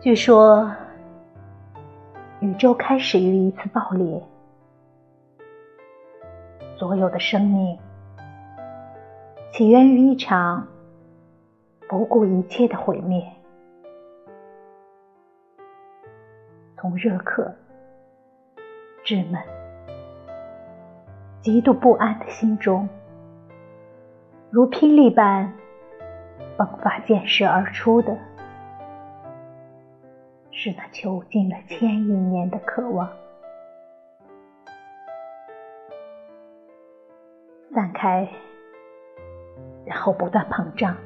据说，宇宙开始于一次爆裂，所有的生命起源于一场不顾一切的毁灭。从热渴、稚闷、极度不安的心中，如霹雳般迸发溅射而出的。是那囚禁了千亿年的渴望，散开，然后不断膨胀，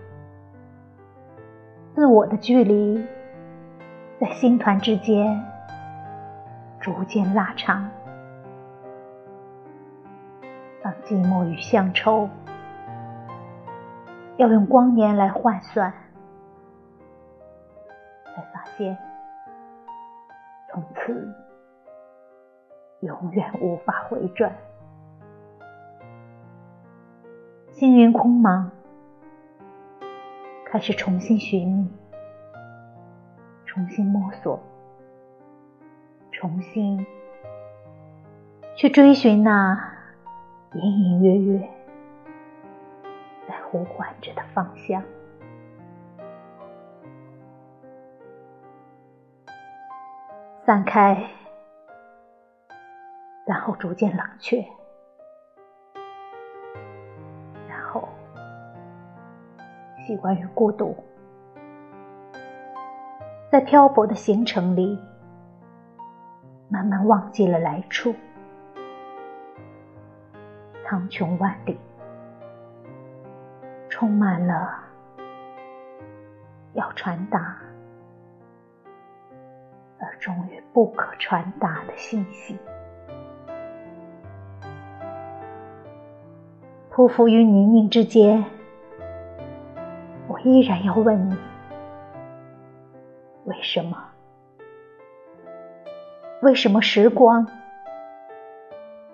自我的距离在星团之间逐渐拉长。当寂寞与乡愁要用光年来换算，才发现。从此，永远无法回转。星云空茫，开始重新寻觅，重新摸索，重新去追寻那隐隐约约在呼唤着的方向。散开，然后逐渐冷却，然后习惯于孤独，在漂泊的行程里，慢慢忘记了来处。苍穹万里，充满了要传达。终于不可传达的信息，匍匐于泥泞之间，我依然要问你：为什么？为什么时光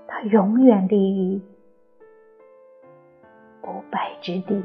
它永远立于不败之地？